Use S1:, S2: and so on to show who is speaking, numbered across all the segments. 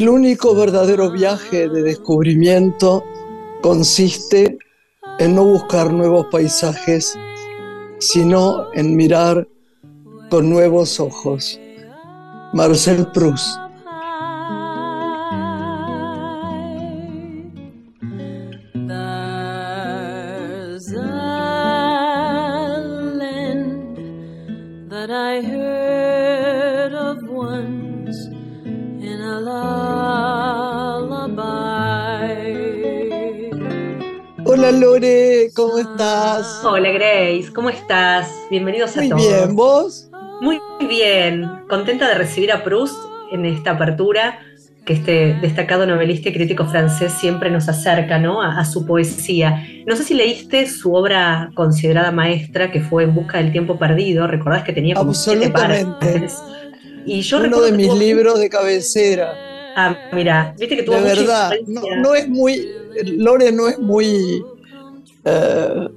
S1: El único verdadero viaje de descubrimiento consiste en no buscar nuevos paisajes, sino en mirar con nuevos ojos. Marcel Proust. ¿Cómo estás?
S2: Bienvenidos a
S1: Muy
S2: todos.
S1: bien, ¿vos?
S2: Muy bien, contenta de recibir a Proust en esta apertura que este destacado novelista y crítico francés siempre nos acerca ¿no? a, a su poesía. No sé si leíste su obra considerada maestra, que fue En busca del tiempo perdido. ¿Recordás que tenía como
S1: Absolutamente.
S2: Y yo
S1: Uno de mis
S2: tuvo-
S1: libros de cabecera.
S2: Ah, mira, viste que tuvo
S1: De
S2: mucha
S1: verdad. No es muy. Lore no es muy. eh,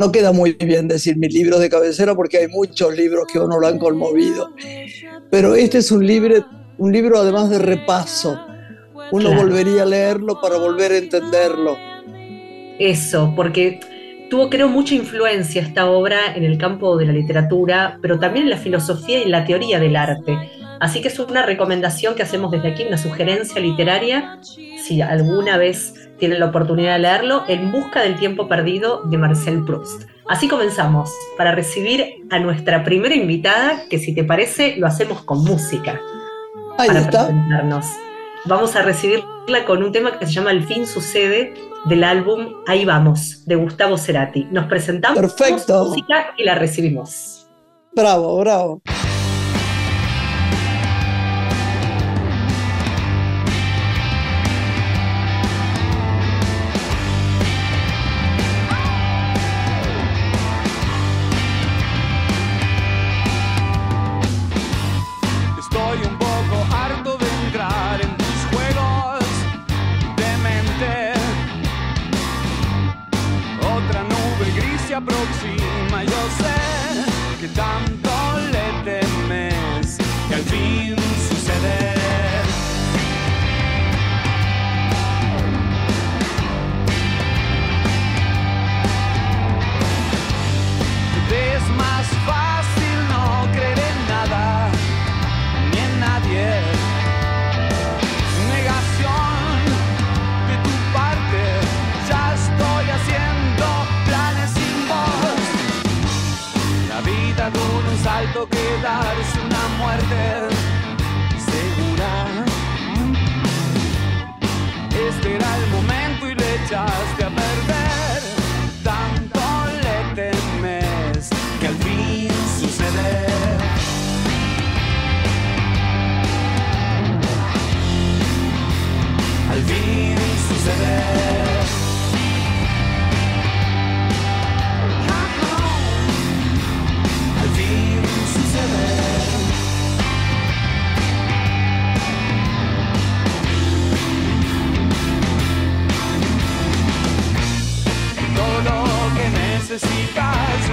S1: no queda muy bien decir mis libros de cabecera porque hay muchos libros que uno lo han conmovido. Pero este es un libro, un libro además de repaso. Uno
S2: Claro.
S1: volvería a leerlo para volver a entenderlo.
S2: Eso, porque tuvo, creo, mucha influencia esta obra en el campo de la literatura, pero también en la filosofía y en la teoría del arte. Así que es una recomendación que hacemos desde aquí, una sugerencia literaria, si alguna vez tienen la oportunidad de leerlo, En busca del tiempo perdido de Marcel Proust. Así comenzamos, para recibir a nuestra primera invitada, que si te parece, lo hacemos con música
S1: Ahí
S2: para
S1: está.
S2: presentarnos. Vamos a recibirla con un tema que se llama El fin sucede del álbum Ahí vamos, de Gustavo Cerati. Nos presentamos
S1: Perfecto.
S2: música y la recibimos.
S1: Bravo, bravo.
S3: Salto que darse una muerte The see.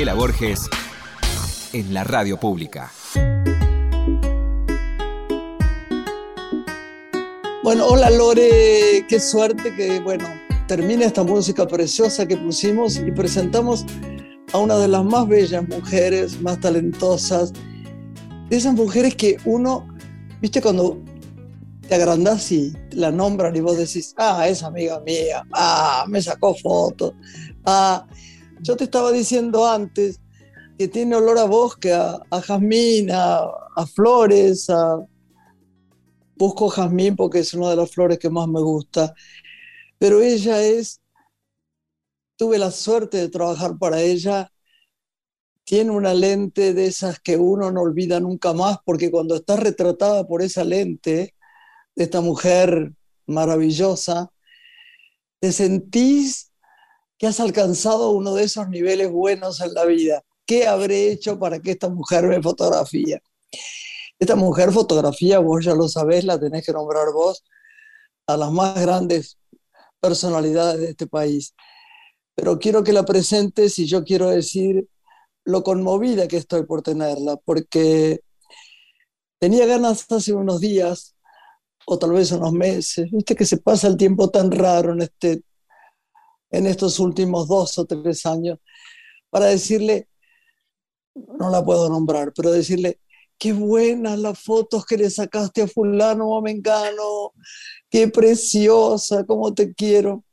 S4: Graciela Borges en la radio pública.
S1: Bueno, hola Lore, qué suerte que, bueno, termina esta música preciosa que pusimos y presentamos a una de las más bellas mujeres, más talentosas, de esas mujeres que uno, viste, cuando te agrandás y la nombran y vos decís, ah, es amiga mía, ah, me sacó fotos, ah, yo te estaba diciendo antes que tiene olor a bosque, a, jazmín, a, flores, a... busco jazmín porque es una de las flores que más me gusta, pero ella es, tuve la suerte de trabajar para ella tiene una lente de esas que uno no olvida nunca más, porque cuando estás retratada por esa lente, de esta mujer maravillosa, te sentís que has alcanzado uno de esos niveles buenos en la vida. ¿Qué habré hecho para que esta mujer me fotografía? Esta mujer fotografía, vos ya lo sabés, la tenés que nombrar vos, a las más grandes personalidades de este país. Pero quiero que la presentes y yo quiero decir lo conmovida que estoy por tenerla, porque tenía ganas hace unos días, o tal vez unos meses, viste que se pasa el tiempo tan raro en, este, en estos últimos dos o tres años, para decirle, no la puedo nombrar, pero decirle, qué buenas las fotos que le sacaste a fulano o mengano, qué preciosa, cómo te quiero.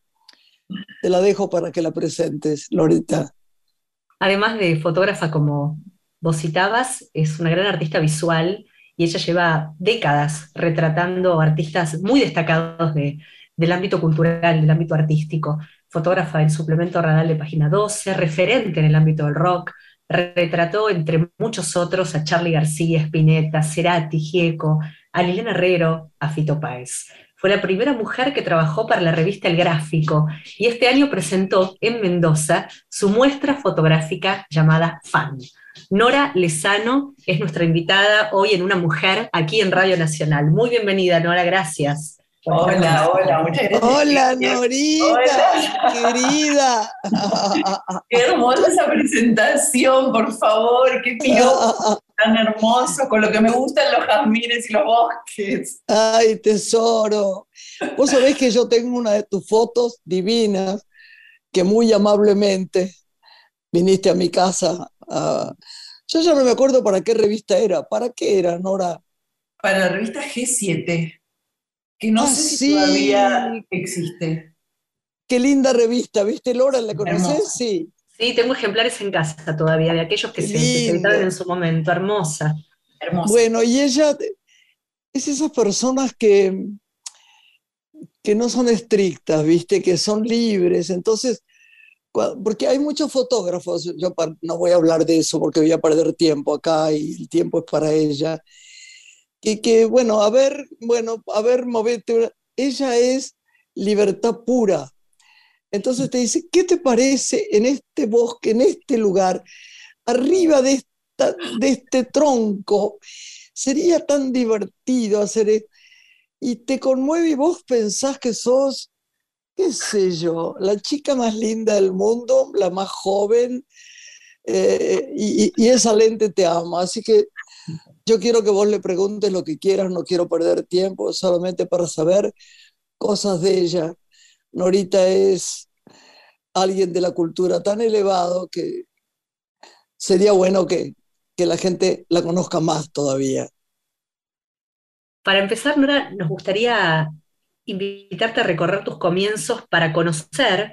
S1: Te la dejo para que la presentes, Lorita.
S2: Además de fotógrafa, como vos citabas, es una gran artista visual y ella lleva décadas retratando artistas muy destacados del ámbito cultural, del ámbito artístico. Fotógrafa del suplemento Radal de Página 12, referente en el ámbito del rock, retrató entre muchos otros a Charlie García, Spinetta, Cerati, Gieco, a Liliana Herrero, a Fito Páez. Fue la primera mujer que trabajó para la revista El Gráfico y este año presentó en Mendoza su muestra fotográfica llamada Fan. Nora Lezano es nuestra invitada hoy en Una Mujer aquí en Radio Nacional. Muy bienvenida, Nora, gracias.
S5: Hola, hola, muchas gracias.
S1: Hola, Norita, querida.
S5: Qué hermosa esa presentación, por favor, qué piropo tan hermoso, con lo que me gustan los jazmines y los bosques.
S1: Ay, tesoro. Vos sabés que yo tengo una de tus fotos divinas que muy amablemente viniste a mi casa. Yo ya no me acuerdo para qué revista era. ¿Para qué era, Nora?
S5: Para la revista G7 que no ah, sé si todavía existe.
S1: Qué linda revista, ¿viste, Laura? ¿La conoces? Sí.
S2: Sí, tengo ejemplares en casa todavía, de aquellos que se editaron en su momento. Hermosa.
S5: Hermosa.
S1: Bueno, y ella es esas personas que, que no son estrictas, ¿viste? Que son libres. Entonces, porque hay muchos fotógrafos, yo no voy a hablar de eso porque voy a perder tiempo acá y el tiempo es para ella que, bueno, a ver, bueno, a ver, movete. Ella es libertad pura. Entonces te dice, ¿qué te parece en este bosque, en este lugar, arriba de, esta, de este tronco? Sería tan divertido hacer esto. Y te conmueve y vos pensás que sos, qué sé yo, la chica más linda del mundo, la más joven, eh, y, y, esa lente te ama. Así que yo quiero que vos le preguntes lo que quieras, no quiero perder tiempo, solamente para saber cosas de ella. Norita es alguien de la cultura tan elevado que sería bueno que, que la gente la conozca más todavía.
S2: Para empezar, Nora, nos gustaría invitarte a recorrer tus comienzos para conocer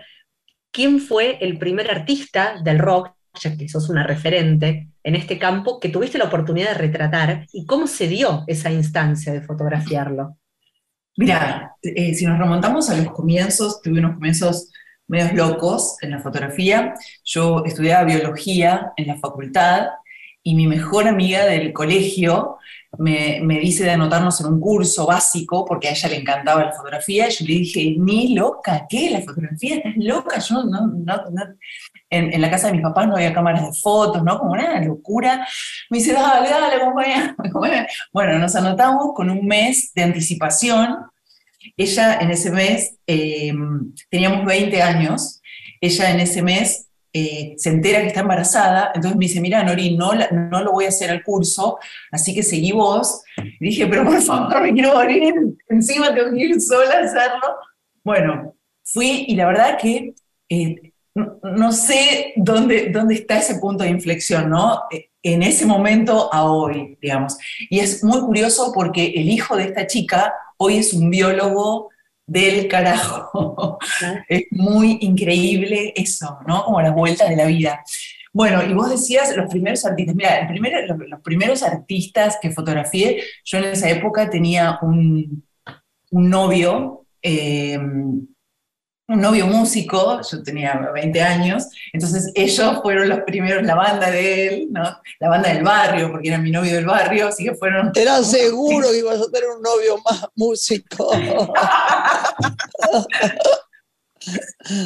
S2: quién fue el primer artista del rock ya que sos una referente en este campo, que tuviste la oportunidad de retratar y cómo se dio esa instancia de fotografiarlo.
S5: Mira, eh, si nos remontamos a los comienzos, tuve unos comienzos medios locos en la fotografía. Yo estudiaba biología en la facultad y mi mejor amiga del colegio me, dice de anotarnos en un curso básico, porque a ella le encantaba la fotografía, yo le dije, ni loca, ¿qué? ¿La fotografía? ¿Estás loca? Yo no, En, la casa de mis papás no había cámaras de fotos, ¿no? Como una locura. Me dice, dale, dale, acompaña. Bueno, nos anotamos con un mes de anticipación. Ella en ese mes, em, teníamos 20 años, ella en ese mes eh, se entera que está embarazada, entonces me dice, mira, Nori, no, no lo voy a hacer al curso, así que seguí vos. Dije, pero por favor, me quiero morir, encima tengo que ir sola a hacerlo. Bueno, fui y la verdad que eh, no, sé dónde, dónde está ese punto de inflexión, ¿no? Eh, En ese momento a hoy, digamos. Y es muy curioso porque el hijo de esta chica hoy es un biólogo del carajo. Es muy increíble eso, ¿no? Como las vueltas de la vida. Bueno, y vos decías los primeros artistas. Mira, el primero- los, los primeros artistas que fotografié, yo en esa época tenía un, un novio, eh, un novio músico, yo tenía 20 años, entonces ellos fueron los primeros, la banda de él, ¿no? La banda del barrio, porque era mi novio del barrio, así que fueron
S1: Era seguro que ibas a tener un novio más músico.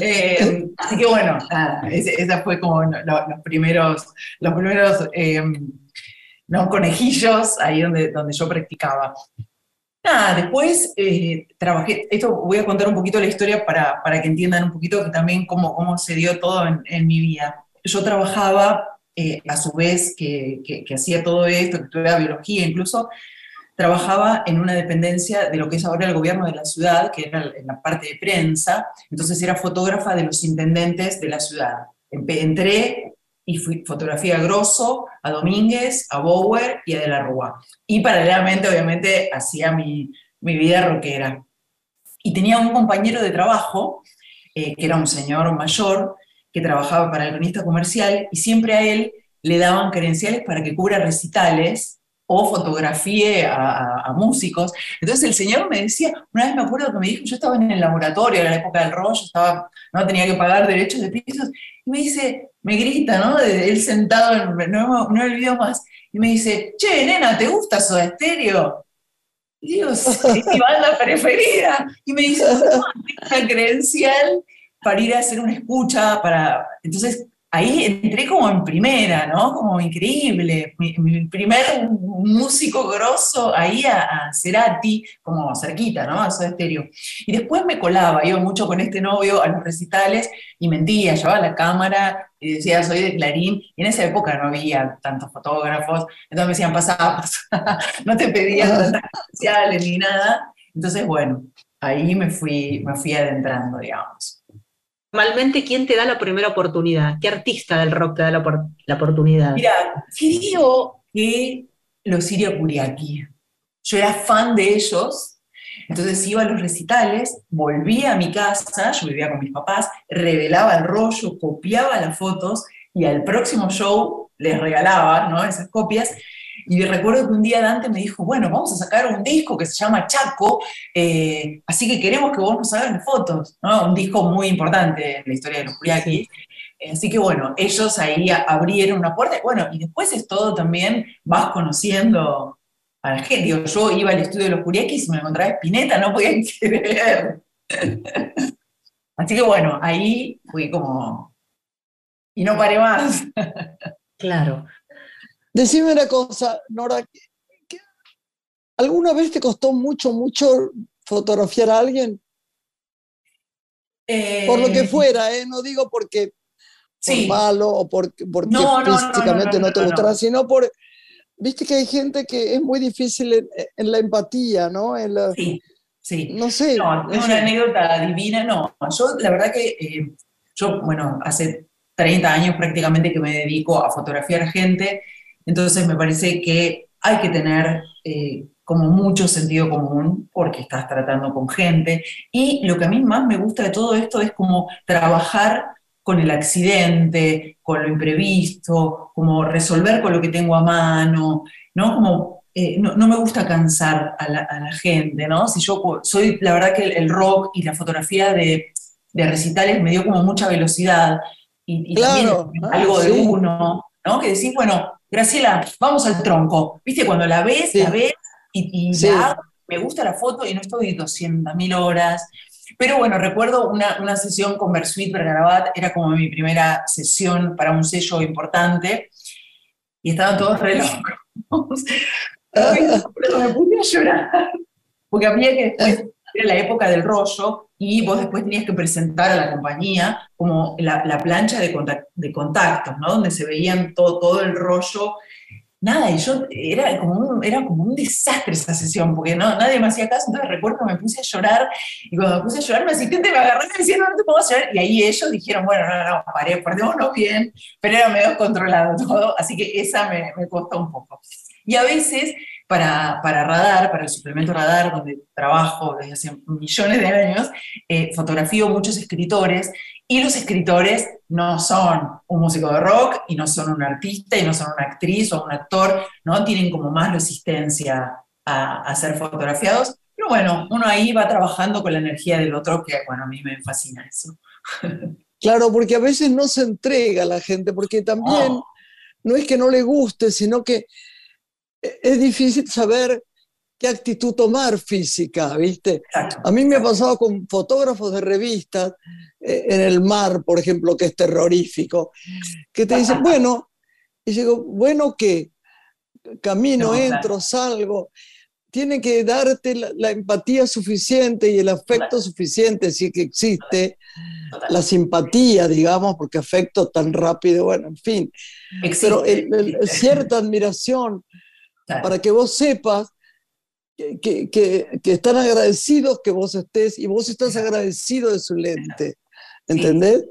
S5: Eh, así que bueno, nada, esa fue como lo- lo- los primeros, los primeros eh, ¿no? conejillos ahí donde, donde yo practicaba. Después eh, trabajé, esto voy a contar un poquito la historia para, para que entiendan un poquito que también cómo, cómo se dio todo en, en mi vida. Yo trabajaba, eh, a su vez que, que- que hacía todo esto, que estudiaba biología incluso, trabajaba en una dependencia de lo que es ahora el gobierno de la ciudad, que era en la parte de prensa, entonces era fotógrafa de los intendentes de la ciudad. Entré y fui fotografía a Grosso, a Domínguez, a Bower y a De la Rúa. Y paralelamente, obviamente, hacía mi, mi vida rockera. Y tenía un compañero de trabajo, eh, que era un señor mayor, que trabajaba para el cronista comercial, y siempre a él le daban credenciales para que cubra recitales o fotografíe a, a- a músicos. Entonces el señor me decía, una vez me acuerdo que me dijo, yo estaba en el laboratorio, era la época del rollo, estaba, no tenía que pagar derechos de pisos, y me dice, me grita, ¿no? Él sentado, en, no, no olvido más, y me dice, che, nena, ¿te gusta Soda digo, sí, es mi banda preferida. Y me dice, "No, una credencial para ir a hacer una escucha, para... Entonces, ahí entré como en primera, ¿no? Como increíble. Mi, mi primer músico grosso ahí a, a Cerati, como cerquita, ¿no? A Soda Stereo. Y después me colaba, iba mucho con este novio a los recitales y mentía, llevaba la cámara y decía, soy de Clarín. Y en esa época no había tantos fotógrafos, entonces me decían, pasá, pasá. no te pedían tantas credenciales ni nada. Entonces, bueno, ahí me fui, me fui adentrando, digamos.
S2: Normalmente, ¿quién te da la primera oportunidad? ¿Qué artista del rock te da la, la oportunidad?
S5: Mira, creo que los Siria Kuriaki. Yo era fan de ellos, entonces iba a los recitales, volvía a mi casa, yo vivía con mis papás, revelaba el rollo, copiaba las fotos y al próximo show les regalaba ¿no? esas copias. Y recuerdo que un día Dante me dijo, bueno, vamos a sacar un disco que se llama Chaco, eh, así que queremos que vos nos hagas las fotos, ¿no? Un disco muy importante en la historia de los Kuriaki. Así que bueno, ellos ahí abrieron una puerta. Bueno, y después es todo también, vas conociendo a la gente. Digo, yo iba al estudio de los Kuriakis y me encontraba Spinetta, no podía creer. Así que bueno, ahí fui como... Y no paré más.
S2: Claro.
S1: Decime una cosa, Nora, ¿qué- qué- ¿alguna vez te costó mucho, mucho fotografiar a alguien? Por lo que
S5: Eh,
S1: fuera, ¿eh? No digo porque por
S5: Sí.
S1: malo o porque, porque
S5: No, no, no, no,
S1: físicamente
S5: no,
S1: no, te
S5: no, no.
S1: gustará, sino por... Viste que hay gente que es muy difícil en, en la empatía, ¿no? En la-
S5: Sí, sí.
S1: no sé.
S5: No,
S1: sé.
S5: una anécdota divina, no. Yo, la verdad que eh, yo, bueno, hace 30 años prácticamente que me dedico a fotografiar gente, entonces me parece que hay que tener eh, como mucho sentido común porque estás tratando con gente. Y lo que a mí más me gusta de todo esto es como trabajar con el accidente, con lo imprevisto, como resolver con lo que tengo a mano, ¿no? Como eh, no, no me gusta cansar a la, a la gente, ¿no? Si yo soy, la verdad que el, el rock y la fotografía de, de recitales me dio como mucha velocidad y, y
S1: Claro,
S5: también
S1: ah,
S5: algo de
S1: sí.
S5: uno, ¿no? Que decís, bueno, Graciela, vamos al tronco. ¿Viste? Cuando la ves,
S1: Sí.
S5: la ves y, y
S1: Sí.
S5: la hago, me gusta la foto y no estoy 200.000 horas. Pero bueno, recuerdo una, una sesión con Bersuit Bergarabat, era como mi primera sesión para un sello importante, y estaban todos re locos. Me puse a llorar, porque había que después, era la época del rollo, y vos después tenías que presentar a la compañía como la, la plancha de, contact- de contactos, ¿no? Donde se veían todo, todo el rollo. Nada, y yo era como, un, era como un desastre esa sesión, porque no, nadie me hacía caso, entonces recuerdo que me puse a llorar, y cuando me puse a llorar, mi asistente me agarró y me decía, no, no te puedo llorar, y ahí ellos dijeron, bueno, no, no, paré, perdémonos bien, pero era medio controlado todo, así que esa me, me costó un poco. Y a veces, para, para Radar, para el suplemento Radar, donde trabajo desde hace millones de años, eh, fotografío muchos escritores, y los escritores no son un músico de rock, y no son un artista, y no son una actriz o un actor, ¿no? Tienen como más resistencia a, a ser fotografiados. Pero bueno, uno ahí va trabajando con la energía del otro, que bueno, a mí me fascina eso.
S1: Claro, porque a veces no se entrega a la gente, porque también
S5: Oh.
S1: no es que no le guste, sino que es difícil saber qué actitud tomar física, ¿viste? A mí me ha pasado con fotógrafos de revistas eh, en el mar, por ejemplo, que es terrorífico, que te dicen, bueno, y digo, bueno, ¿qué? Camino,
S5: No, claro.
S1: entro, salgo. Tiene que darte la, la empatía suficiente y el afecto
S5: Total.
S1: suficiente, si es que existe,
S5: Total.
S1: la simpatía, digamos, porque afecto tan rápido, bueno, en fin. Pero
S5: Existe,
S1: el- el-
S5: existe.
S1: cierta admiración
S5: Claro.
S1: para que vos sepas que, que- que- que están agradecidos que vos estés y vos estás agradecido de su lente.
S5: Sí.
S1: ¿Entendés?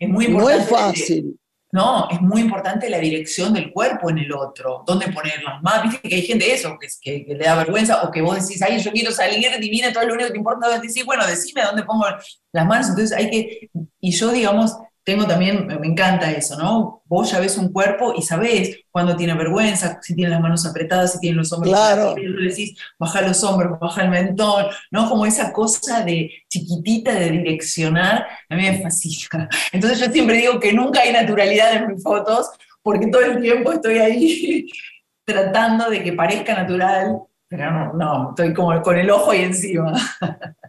S5: Es muy
S1: No es fácil.
S5: No, es muy importante la dirección del cuerpo en el otro, dónde poner las manos. Viste que hay gente de eso, que, es- que, que le da vergüenza, o que vos decís, ay, yo quiero salir divina, todo lo único que importa es decir, bueno, decime dónde pongo las manos. Entonces hay que, y yo, digamos, tengo también, me encanta eso, ¿no? Vos ya ves un cuerpo y sabés cuando tiene vergüenza, si tiene las manos apretadas, si tiene los hombros
S1: Claro.
S5: y le decís, baja los hombros, baja el mentón, ¿no? Como esa cosa de chiquitita de direccionar, a mí me fascina. Entonces yo siempre digo que nunca hay naturalidad en mis fotos, porque todo el tiempo estoy ahí tratando de que parezca natural, pero no, no, estoy como con el ojo ahí encima.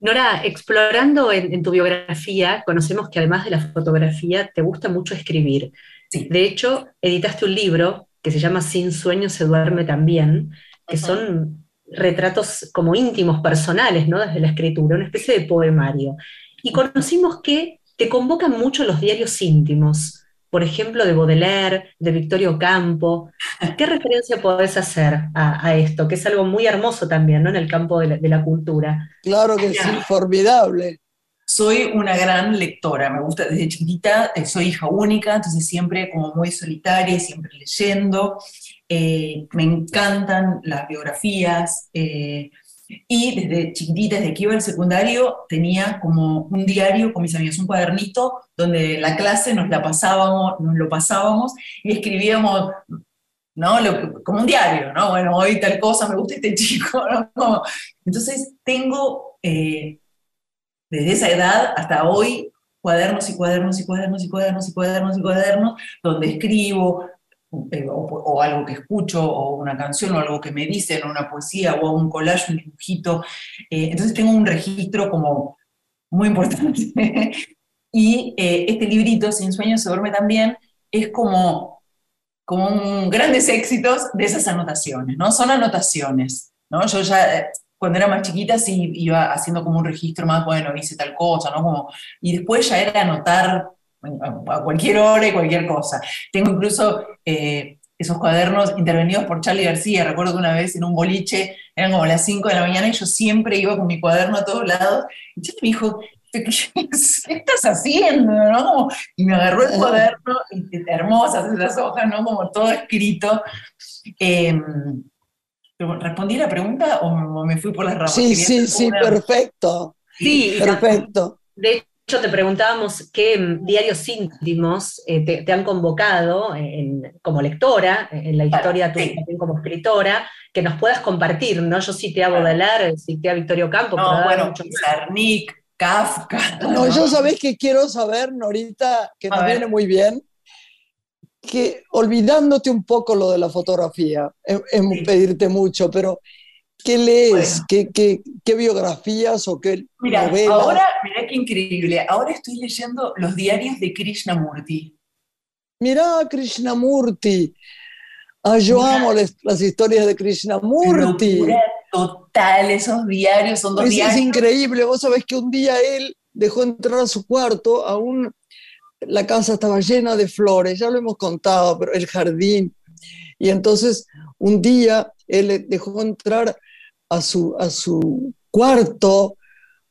S2: Nora, explorando en, en tu biografía, conocemos que además de la fotografía te gusta mucho escribir.
S5: Sí.
S2: De hecho, editaste un libro que se llama Sin sueño se duerme también, que son retratos como íntimos, personales, ¿no? Desde la escritura, una especie de poemario. Y conocimos que te convocan mucho los diarios íntimos, por ejemplo, de Baudelaire, de Victorio Campo. ¿Qué referencia podés hacer a, a esto? Que es algo muy hermoso también, ¿no? En el campo de la, de la cultura.
S1: Claro que sí, formidable.
S5: Soy una gran lectora, me gusta desde chiquitita, eh, soy hija única, entonces siempre como muy solitaria, y siempre leyendo. Eh, me encantan las biografías. eh, y desde chiquitita, desde que iba al secundario, tenía como un diario con mis amigos, un cuadernito donde la clase nos la pasábamos, nos lo pasábamos y escribíamos, ¿no? Como un diario, ¿no? Bueno, hoy tal cosa, me gusta este chico, ¿no? Entonces tengo eh, desde esa edad hasta hoy cuadernos y cuadernos y cuadernos y cuadernos y cuadernos y cuadernos donde escribo eh, o, o algo que escucho o una canción o algo que me dicen o una poesía o un collage, un dibujito. Eh, entonces tengo un registro como muy importante. y eh, este librito, Sin sueños se duerme también, es como, como un grandes éxitos de esas anotaciones, ¿no? Son anotaciones, ¿no? Yo ya, eh, cuando era más chiquita, sí iba haciendo como un registro más, bueno, hice tal cosa, ¿no? Como, y después ya era anotar a cualquier hora y cualquier cosa. Tengo incluso eh, esos cuadernos intervenidos por Charlie García. Recuerdo que una vez en un boliche, eran como las 5 de la mañana, y yo siempre iba con mi cuaderno a todos lados. Y Charlie me dijo, ¿qué estás haciendo? ¿no? Y me agarró el cuaderno, y, hermosas esas hojas, ¿no? Como todo escrito. Eh, ¿Respondí la pregunta o me fui por las ramas?
S1: Sí, sí, sí,
S5: una-
S1: perfecto.
S2: Sí,
S1: Perfecto.
S2: De hecho, te preguntábamos qué diarios íntimos eh, te, te han convocado en- como lectora, en la historia tuya
S5: sí.
S2: también como escritora, que nos puedas compartir, ¿no? Yo cité a Baudelaire, cité a Victorio Campo, pero
S5: No,
S2: hay
S5: bueno,
S2: mucho.
S5: Sarnik, Kafka.
S1: No, yo sabés que quiero saber, Norita, que nos viene muy bien, que olvidándote un poco lo de la fotografía, es, es
S5: Sí.
S1: pedirte mucho, pero ¿qué lees?
S5: Bueno.
S1: ¿Qué, qué, qué biografías o qué
S5: Mira,
S1: novelas?
S5: ahora, mira qué increíble. Ahora estoy leyendo los diarios de Krishnamurti.
S1: Mirá, Krishnamurti. Ah, yo
S5: Mirá.
S1: amo las, las historias de Krishnamurti.
S5: Locura total, esos diarios son dos
S1: Es, es
S5: diarios.
S1: increíble, vos sabés que un día él dejó entrar a su cuarto, aún la casa estaba llena de flores, ya lo hemos contado, pero el jardín. Y entonces un día él dejó entrar a su, a su cuarto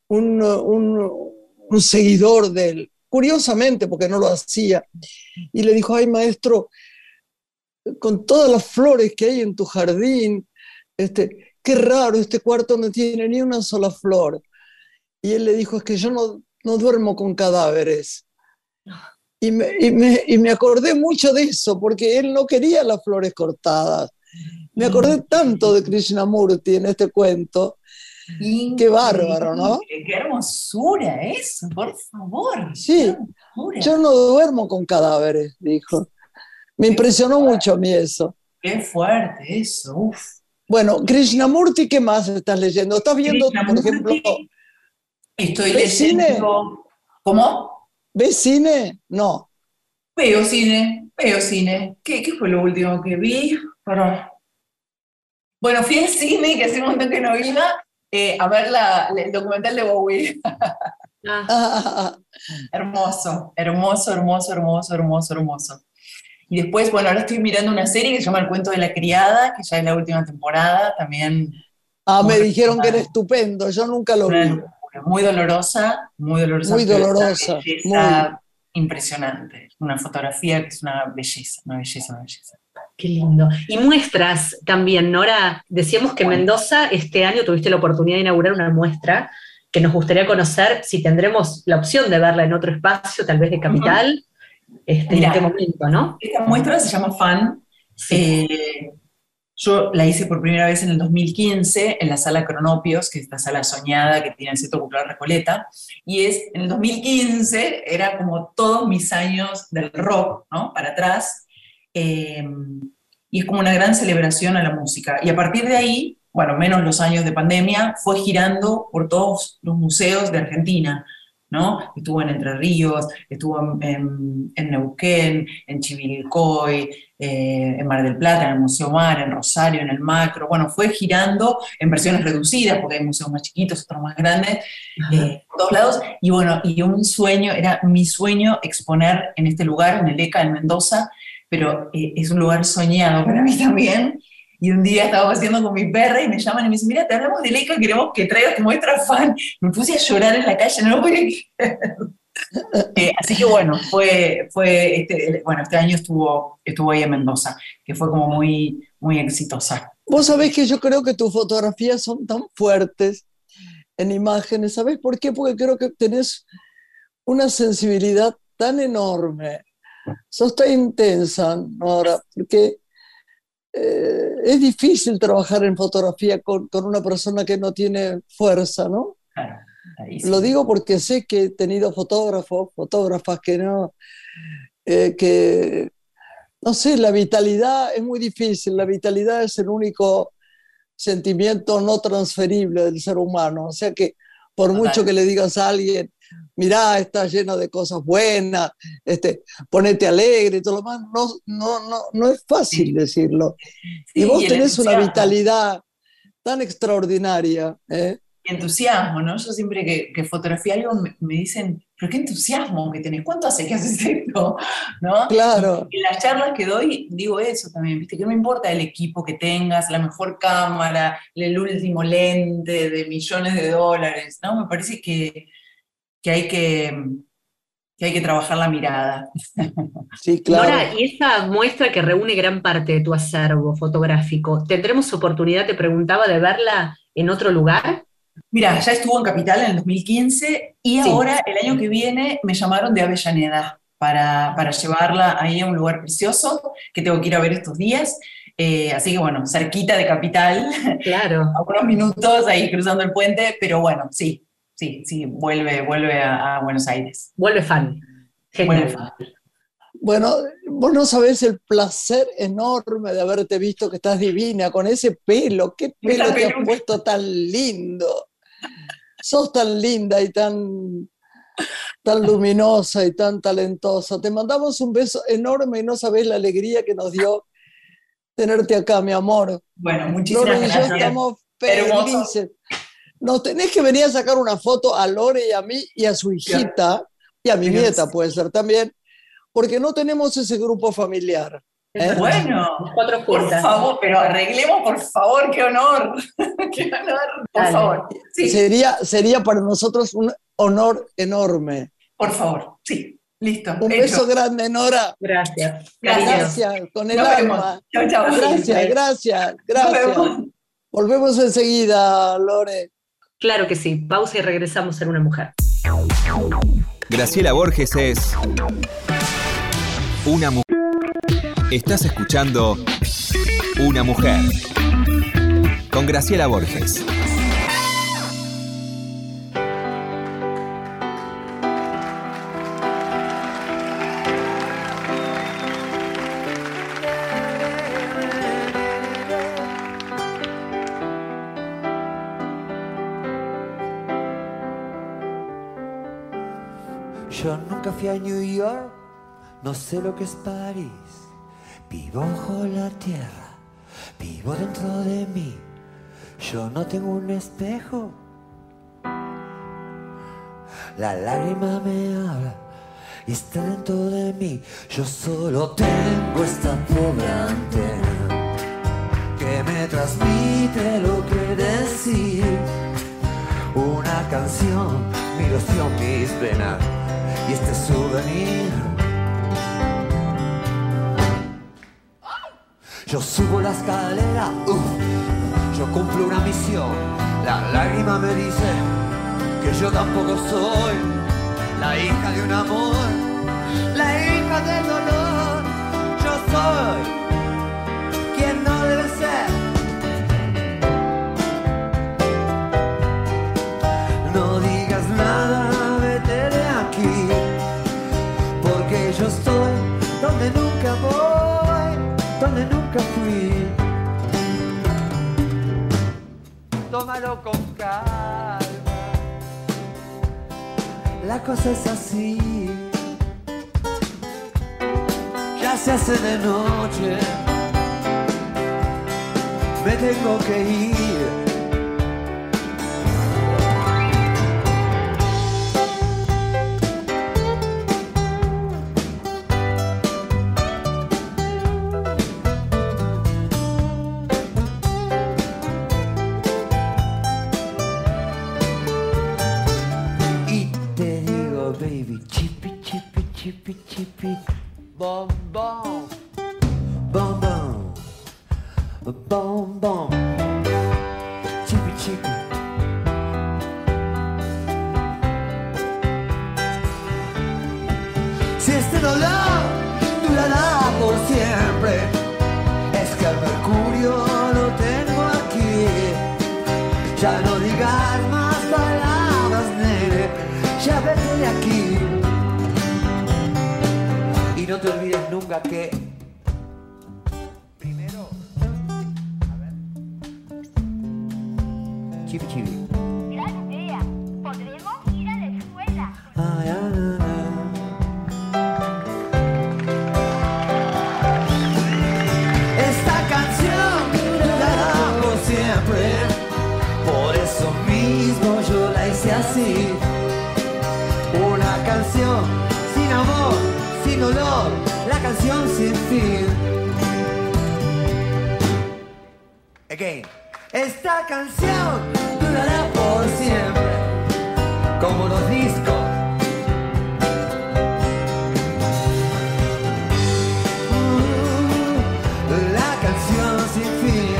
S1: un, un, seguidor de él, curiosamente, porque no lo hacía, y le dijo, ay maestro, con todas las flores que hay en tu jardín, este, qué raro, este cuarto no tiene ni una sola flor. Y él le dijo, es que yo no, no duermo con cadáveres. Y me, y, me, y me, acordé mucho de eso, porque él no quería las flores cortadas. Me acordé tanto de Krishnamurti en este cuento.
S5: Increíble.
S1: Qué bárbaro, ¿no?
S5: Qué hermosura eso, por favor.
S1: Sí, yo no duermo con cadáveres, dijo. Me impresionó mucho a mí eso.
S5: Qué fuerte eso, uf.
S1: Bueno, Krishnamurti, ¿qué más estás leyendo? ¿Estás viendo, por ejemplo...
S5: Estoy leyendo...
S1: Cine?
S5: ¿Cómo?
S1: ¿Ves cine? No.
S5: Veo cine, veo cine. ¿Qué, ¿Qué, fue lo último que vi? Para... Bueno, fui al cine, que hace un montón que no iba, eh, a ver la, el documental de Bowie.
S1: Ah.
S5: hermoso, hermoso, hermoso, hermoso, hermoso, hermoso. Y después, bueno, ahora estoy mirando una serie que se llama El cuento de la criada, que ya es la última temporada, también.
S1: Ah, me dijeron que era estupendo, yo nunca lo vi.
S5: Muy dolorosa, muy dolorosa.
S1: Muy dolorosa.
S5: Muy... Impresionante. Una fotografía que es una belleza, una belleza, una belleza.
S2: Qué lindo. Y muestras también, Nora. Decíamos que Mendoza este año tuviste la oportunidad de inaugurar una muestra que nos gustaría conocer si tendremos la opción de verla en otro espacio, tal vez de capital, uh -huh. este, Mirá, en este momento, ¿no?
S5: Esta muestra se llama Fan. Sí. Eh, yo la hice por primera vez en el 2015 en la sala Cronopios, que es esta sala soñada que tiene el Centro Cultural Recoleta, y es, en el 2015 era como todos mis años del rock, ¿no? Para atrás, eh, y es como una gran celebración a la música. Y a partir de ahí, bueno, menos los años de pandemia, fue girando por todos los museos de Argentina, ¿no? Estuvo en Entre Ríos, estuvo en, en, en Neuquén, en Chivilcoy, eh, en Mar del Plata, en el Museo Mar, en Rosario, en el Macro, bueno, fue girando en versiones reducidas, porque hay museos más chiquitos, otros más grandes, eh, por todos lados, y bueno, y un sueño, era mi sueño exponer en este lugar, en el ECA, en Mendoza, pero eh, es un lugar soñado para mí también, y un día estaba haciendo con mi perra y me llaman y me dicen, mira, te hablamos de Leica, queremos que traigas tu muestra fan. Me puse a llorar en la calle, no lo podía creer. eh, así que bueno, fue, fue este, bueno, este año estuvo, estuvo ahí en Mendoza, que fue como muy, muy exitosa.
S1: Vos sabés que yo creo que tus fotografías son tan fuertes en imágenes, ¿sabés por qué? Porque creo que tenés una sensibilidad tan enorme, sos tan intensa, Nora, porque eh, es difícil trabajar en fotografía con, con, una persona que no tiene fuerza, ¿no?
S5: Claro, sí.
S1: Lo digo porque sé que he tenido fotógrafos, fotógrafas que no, eh, que, no sé, la vitalidad es muy difícil, la vitalidad es el único sentimiento no transferible del ser humano, o sea que por mucho que le digas a alguien, mirá, está lleno de cosas buenas, este, ponete alegre y todo lo demás, no, no, no, no es fácil decirlo. Sí, y vos y tenés una vitalidad tan extraordinaria. ¿eh?
S5: Entusiasmo, ¿no? Yo siempre que, que fotografía algo me, me, dicen, pero qué entusiasmo que tenés, ¿cuánto hace que haces esto? ¿No?
S1: Claro.
S5: Y en las charlas que doy digo eso también, ¿viste? Que no importa el equipo que tengas, la mejor cámara, el último lente de millones de dólares, ¿no? Me parece que, que hay que, que hay que trabajar la mirada.
S1: Sí, claro.
S2: Nora, y esa muestra que reúne gran parte de tu acervo fotográfico, ¿tendremos oportunidad, te preguntaba, de verla en otro lugar?
S5: Mira, ya estuvo en Capital en el 2015 y sí. ahora, el año que viene, me llamaron de Avellaneda para, para llevarla ahí a un lugar precioso que tengo que ir a ver estos días. Eh, así que bueno, cerquita de Capital.
S2: Claro.
S5: a unos minutos ahí cruzando el puente, pero bueno, sí, sí, sí, vuelve, vuelve a, a Buenos Aires.
S2: Vuelve fan.
S5: Genial. Vuelve fan.
S1: Bueno, vos no sabés el placer enorme de haberte visto que estás divina con ese pelo. ¿Qué pelo te has puesto tan lindo? Sos tan linda y tan, tan luminosa y tan talentosa. Te mandamos un beso enorme y no sabés la alegría que nos dio tenerte acá, mi amor.
S5: Bueno, muchísimas
S1: y
S5: gracias.
S1: yo estamos
S5: Hermoso.
S1: Nos tenés que venir a sacar una foto a Lore y a mí y a su hijita, y a mi nieta puede ser también, porque no tenemos ese grupo familiar. ¿eh?
S5: Bueno,
S2: cuatro
S5: por favor, pero arreglemos, por favor, qué honor. qué honor, por
S2: Dale.
S5: favor. Sí,
S1: Sería, sería para nosotros un honor enorme.
S5: por favor. Sí, listo.
S1: Un
S5: hecho.
S1: beso grande, Nora.
S2: Gracias.
S5: Gracias.
S1: Con el
S5: Nos
S1: alma.
S5: Chao, chao.
S1: Gracias, gracias, gracias.
S5: vemos.
S1: Volvemos enseguida, Lore.
S2: Claro que sí. Pausa y regresamos en una mujer.
S4: Graciela Borges es una mujer. Estás escuchando Una mujer con Graciela Borges.
S6: New York, no sé lo que es París. Vivo bajo la tierra, vivo dentro de mí. Yo no tengo un espejo. La lágrima me habla y está dentro de mí. Yo solo tengo esta pobre antena que me transmite lo que decir. Una canción, mi ilusión, mis venas y este souvenir. Yo subo la escalera, uf, yo cumplo una misión. La lágrima me dice que yo tampoco soy la hija de un amor, la hija del dolor. Yo soy quien no debe ser. Tómalo con calma, la cosa es así. Ya se hace de noche, me tengo que ir. Again. Esta canción durará por siempre, como los discos. La canción sin fin.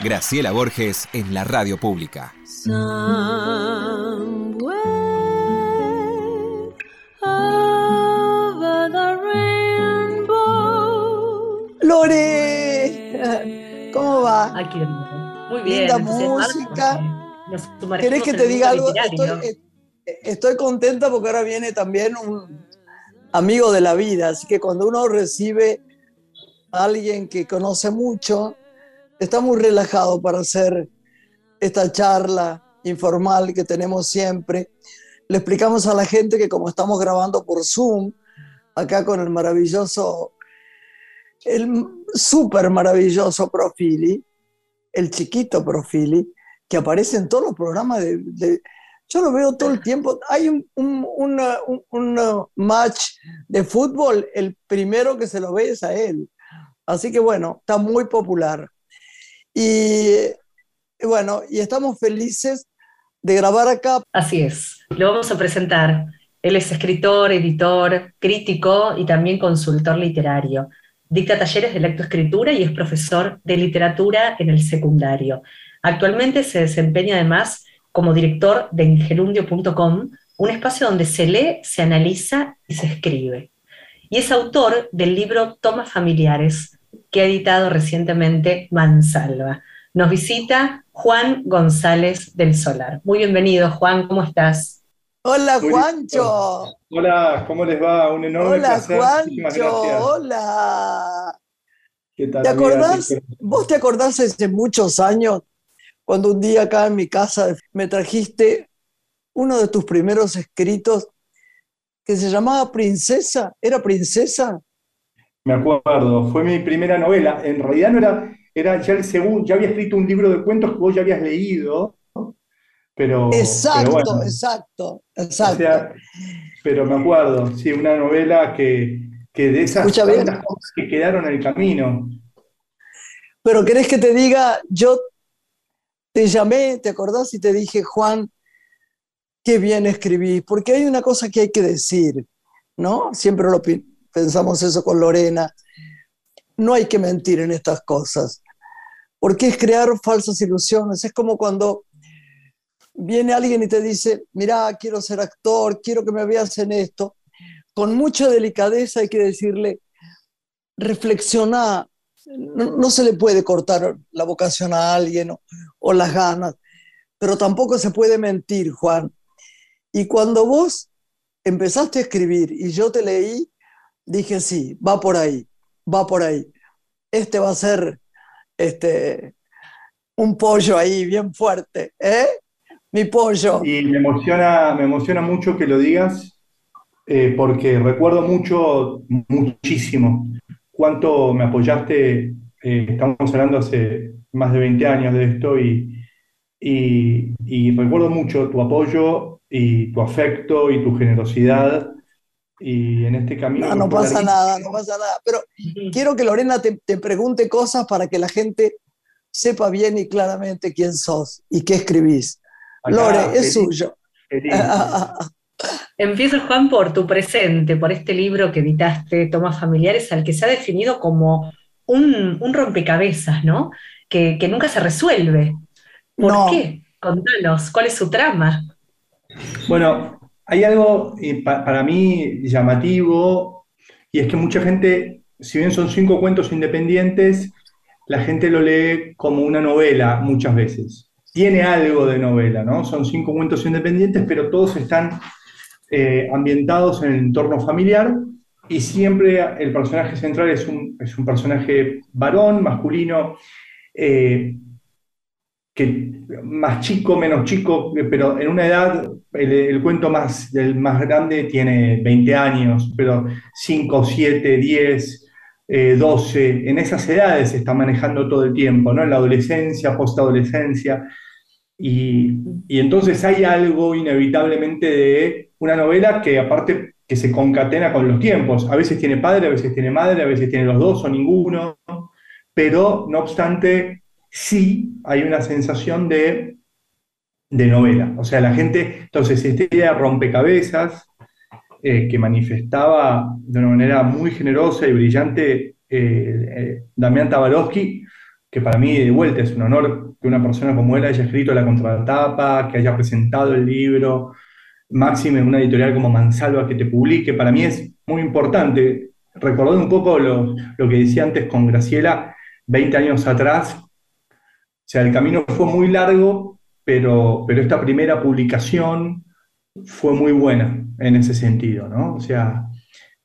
S4: Graciela Borges en la radio pública.
S7: Somewhere over the rainbow.
S1: Lore, ¿cómo va?
S2: Lindo. Muy bien.
S1: Linda música. ¿Querés que te diga algo? Estoy, eh, estoy contenta porque ahora viene también un amigo de la vida, así que cuando uno recibe a alguien que conoce mucho, está muy relajado para hacer esta charla informal que tenemos siempre. Le explicamos a la gente que como estamos grabando por Zoom, acá con el maravilloso, el súper maravilloso Profili, el chiquito Profili, que aparece en todos los programas de, yo lo veo todo el tiempo. Hay un, un- un match de fútbol, el primero que se lo ve es a él. Así que bueno, está muy popular. Y, y bueno, y estamos felices de grabar acá.
S2: Así es, lo vamos a presentar. Él es escritor, editor, crítico y también consultor literario. Dicta talleres de lectoescritura y es profesor de literatura en el secundario. Actualmente se desempeña además como director de ingerundio.com, un espacio donde se lee, se analiza y se escribe. Y es autor del libro Tomas Familiares, que ha editado recientemente Mansalva. Nos visita Juan González del Solar. Muy bienvenido, Juan, ¿cómo estás?
S1: Hola,
S7: Muy
S1: Juancho.
S7: Hola, ¿cómo les va? Un enorme
S1: Hola,
S7: placer.
S1: Juancho. Hola.
S7: ¿Qué tal,
S1: ¿Te acordás?
S7: ¿Qué-
S1: ¿Vos te acordás hace muchos años cuando un día acá en mi casa me trajiste uno de tus primeros escritos que se llamaba Princesa? ¿Era Princesa?
S7: Me acuerdo, fue mi primera novela. En realidad no era, era ya el segundo, ya había escrito un libro de cuentos que vos ya habías leído, ¿no? pero,
S1: Exacto,
S7: pero bueno,
S1: exacto,
S7: o
S1: exacto.
S7: sea, pero me acuerdo, sí, una novela que, que de esas cosas que quedaron en el camino.
S1: Pero querés que te diga, yo te llamé, ¿te acordás? Y te dije, Juan, qué bien escribís, porque hay una cosa que hay que decir, ¿no? Siempre lo pensamos eso con Lorena. No hay que mentir en estas cosas, porque es crear falsas ilusiones. Es como cuando viene alguien y te dice, mira, quiero ser actor, quiero que me veas esto. Con mucha delicadeza hay que decirle, reflexiona, no, no se le puede cortar la vocación a alguien o, o las ganas, pero tampoco se puede mentir, Juan. Y cuando vos empezaste a escribir y yo te leí, dije, sí, va por ahí, va por ahí. Este va a ser este, un pollo ahí bien fuerte, ¿eh? Mi pollo.
S7: Y me emociona, me emociona mucho que lo digas, eh, porque recuerdo mucho, muchísimo, cuánto me apoyaste. eh, estamos hablando hace más de 20 años de esto y, y- y recuerdo mucho tu apoyo y tu afecto y tu generosidad. Y en este camino
S1: No, pasa nada, no pasa nada. Pero quiero que Lorena te, te pregunte cosas para que la gente sepa bien y claramente quién sos y qué escribís.
S7: acá,
S1: Lore, es
S7: feliz-
S1: suyo.
S7: feliz.
S2: Empieza Juan por tu presente, por este libro que editaste, Tomas Familiares, al que se ha definido como un, un rompecabezas, ¿no? Que, que nunca se resuelve. ¿Por
S1: No.
S2: qué? Contanos, ¿cuál es su trama?
S7: Bueno, hay algo eh, pa- para mí llamativo y es que mucha gente, si bien son cinco cuentos independientes, la gente lo lee como una novela muchas veces. Tiene algo de novela, ¿no? Son cinco cuentos independientes, pero todos están eh, ambientados en el entorno familiar y siempre el personaje central es un, es un personaje varón, masculino, eh, que más chico, menos chico, pero en una edad, el, el cuento más, del más grande tiene 20 años, pero 5, 7, 10, eh, 12, en esas edades se está manejando todo el tiempo, ¿no? En la adolescencia, postadolescencia. Y, y entonces hay algo inevitablemente de una novela que aparte que se concatena con los tiempos. A veces tiene padre, a veces tiene madre, a veces tiene los dos o ninguno, pero no obstante, sí hay una sensación de, de novela. O sea, la gente, entonces, esta idea de rompecabezas eh, que manifestaba de una manera muy generosa y brillante eh, eh, Damián Tabarovsky, que para mí de vuelta es un honor que una persona como él haya escrito la contratapa, que haya presentado el libro, máxime en una editorial como Mansalva que te publique, para mí es muy importante. Recordando un poco lo, lo que decía antes con Graciela, 20 años atrás, sea, el camino fue muy largo, pero, pero esta primera publicación fue muy buena en ese sentido, ¿no? O sea...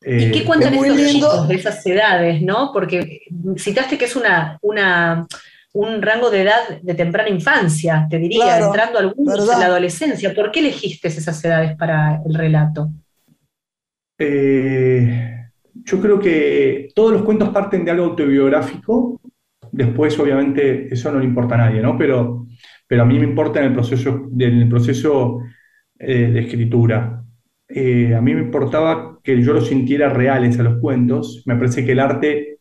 S2: ¿Y
S7: eh,
S2: qué cuentan
S1: es muy
S2: estos
S1: lindo.
S2: chicos de esas edades, no? Porque citaste que es una, una, un rango de edad de temprana infancia, te diría,
S1: Claro,
S2: entrando algunos
S1: verdad.
S2: en la adolescencia. ¿Por qué elegiste esas edades para el relato?
S7: Eh, yo creo que todos los cuentos parten de algo autobiográfico. Después, obviamente, eso no le importa a nadie, ¿no? Pero, pero a mí me importa en el proceso, en el proceso eh, de escritura. Eh, a mí me importaba que yo los sintiera reales a los cuentos. Me parece que el arte,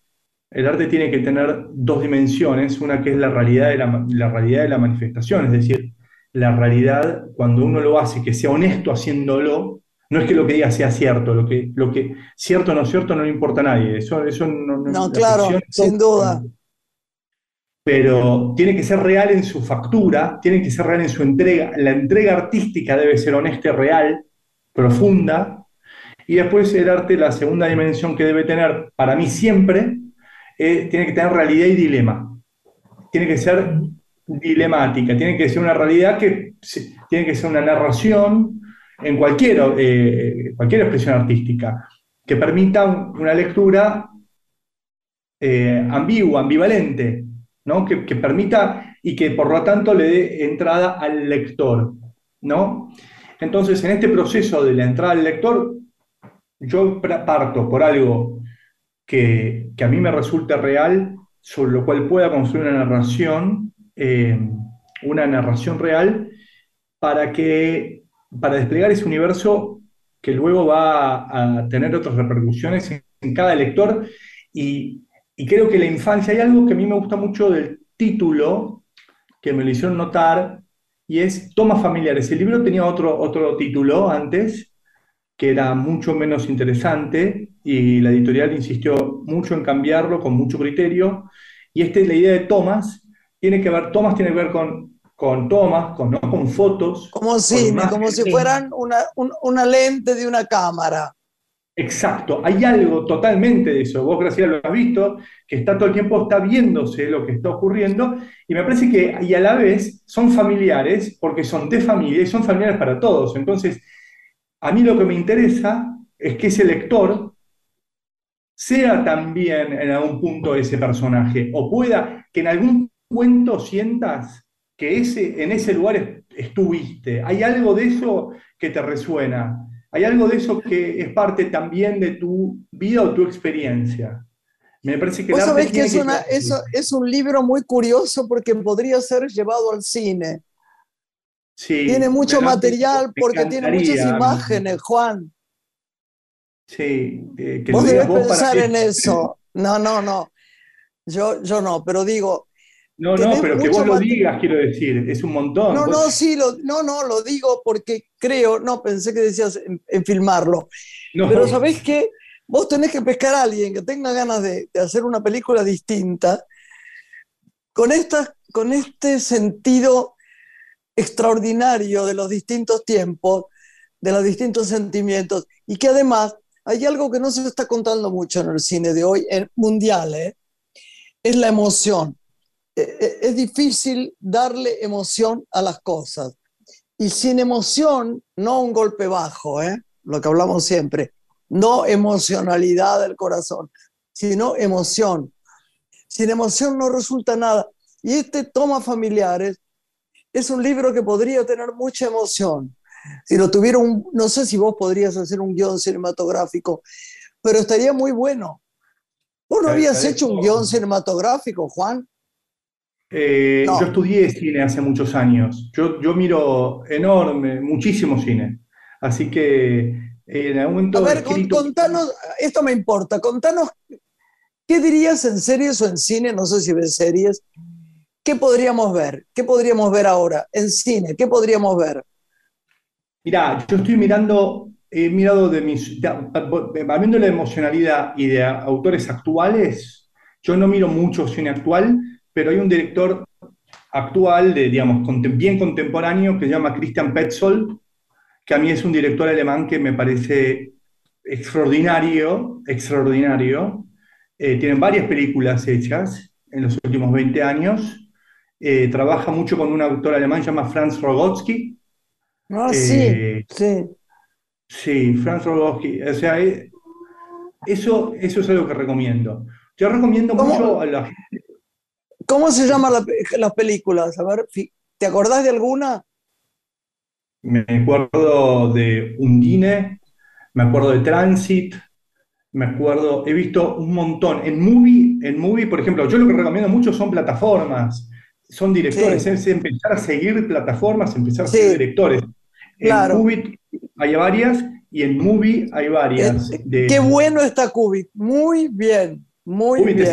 S7: el arte tiene que tener dos dimensiones, una que es la realidad de la, la realidad de la manifestación, es decir, la realidad cuando uno lo hace, que sea honesto haciéndolo, no es que lo que diga sea cierto, lo que, lo que cierto o no cierto no le importa a nadie. Eso, eso no, no-
S1: No,
S7: la
S1: claro,
S7: ficción
S1: sin duda.
S7: Pero tiene que ser real en su factura, tiene que ser real en su entrega. La entrega artística debe ser honesta real, profunda. Y después el arte, la segunda dimensión que debe tener, para mí siempre, eh, tiene que tener realidad y dilema. Tiene que ser dilemática, tiene que ser una realidad que tiene que ser una narración en cualquier, eh, cualquier expresión artística que permita un- una lectura eh, ambigua, ambivalente, ¿no? Que, permita y que por lo tanto le dé entrada al lector, ¿no? Entonces, en este proceso de la entrada al lector, yo parto por algo que, que a mí me resulta real, sobre lo cual pueda construir una narración, eh, una narración real, para que, para desplegar ese universo que luego va a, a tener otras repercusiones en, en cada lector. Y, y creo que la infancia, hay algo que a mí me gusta mucho del título, que me lo hicieron notar, y es Tomas familiares. El libro tenía otro, otro título antes, que era mucho menos interesante, y la editorial insistió mucho en cambiarlo con mucho criterio. Y esta es la idea de tomas, tiene que ver, tomas tiene que ver con, con tomas, con, no con fotos.
S1: Como cine, como si fueran una, un- una lente de una cámara.
S7: Exacto, hay algo totalmente de eso. Vos, Graciela, lo has visto, que está todo el tiempo, está viéndose lo que está ocurriendo, y me parece que, y a la vez, son familiares, porque son de familia y son familiares para todos. Entonces, a mí lo que me interesa es que ese lector sea también en algún punto ese personaje, o pueda que en algún cuento sientas que ese, en ese lugar est- estuviste. Hay algo de eso que te resuena. Hay algo de eso que es parte también de tu vida o tu experiencia. Me parece que
S1: Vos sabés que es, una, eso, es un libro muy curioso porque podría ser llevado al cine.
S7: Sí,
S1: Tiene mucho material porque tiene muchas imágenes, Juan.
S7: Sí, eh, que
S1: Vos debes
S7: para
S1: pensar en eso. No, no, no. Yo, yo no, pero digo,
S7: No, no, pero que vos lo digas, quiero decir, es un montón.
S1: no,
S7: Vos-
S1: no, sí, lo, no, no, lo digo porque creo, no, pensé que decías en, en filmarlo.
S7: no.
S1: Pero ¿sabés qué? Vos tenés que pescar a alguien que tenga ganas de, de hacer una película distinta con, esta, con este sentido extraordinario de los distintos tiempos, de los distintos sentimientos, y que además hay algo que no se está contando mucho en el cine de hoy, en mundial, ¿eh? es la emoción. Eh, eh, Es difícil darle emoción a las cosas. Y sin emoción, no un golpe bajo, ¿eh? lo que hablamos siempre, no emocionalidad del corazón, sino emoción. Sin emoción no resulta nada. Y este Toma Familiares es un libro que podría tener mucha emoción. Si lo tuviera un, no sé si vos podrías hacer un guion cinematográfico, pero estaría muy bueno. ¿Vos no habías hecho un guion cinematográfico, Juan?
S7: Eh,
S1: No.
S7: Yo estudié cine hace muchos años. Yo, yo miro enorme, muchísimo cine. Así que eh, en algún momento
S1: A ver,
S7: escrito-
S1: contanos, esto me importa, contanos, ¿qué dirías en series o en cine? No sé si ves series. ¿Qué podríamos ver? ¿Qué podríamos ver ahora? En cine, ¿qué podríamos ver?
S7: Mirá, yo estoy mirando, he mirado de mis, habiendo la emocionalidad y de autores actuales, yo no miro mucho cine actual, pero hay un director actual, de, digamos, bien contemporáneo, que se llama Christian Petzold, que a mí es un director alemán que me parece extraordinario, extraordinario. Eh, tienen varias películas hechas en los últimos 20 años. Eh, trabaja mucho con un autor alemán que se llama Franz Rogotsky,
S1: Ah,
S7: Eh,
S1: sí, sí.
S7: Sí, Franz Rogowski. O sea, eh, eso, eso es algo que recomiendo. Yo recomiendo
S1: ¿Cómo?
S7: mucho a la gente.
S1: ¿Cómo se llaman la las películas? A ver, ¿te acordás de alguna?
S7: Me acuerdo de Undine, me acuerdo de Transit, me acuerdo, he visto un montón. En Movie, en movie, por ejemplo, yo lo que recomiendo mucho son plataformas, son directores,
S1: Sí.
S7: es empezar a seguir plataformas, empezar a seguir directores.
S1: Claro.
S7: En Movie hay varias y en Movie hay varias.
S1: Eh,
S7: de-
S1: Qué bueno está Kubik, muy bien, muy bien.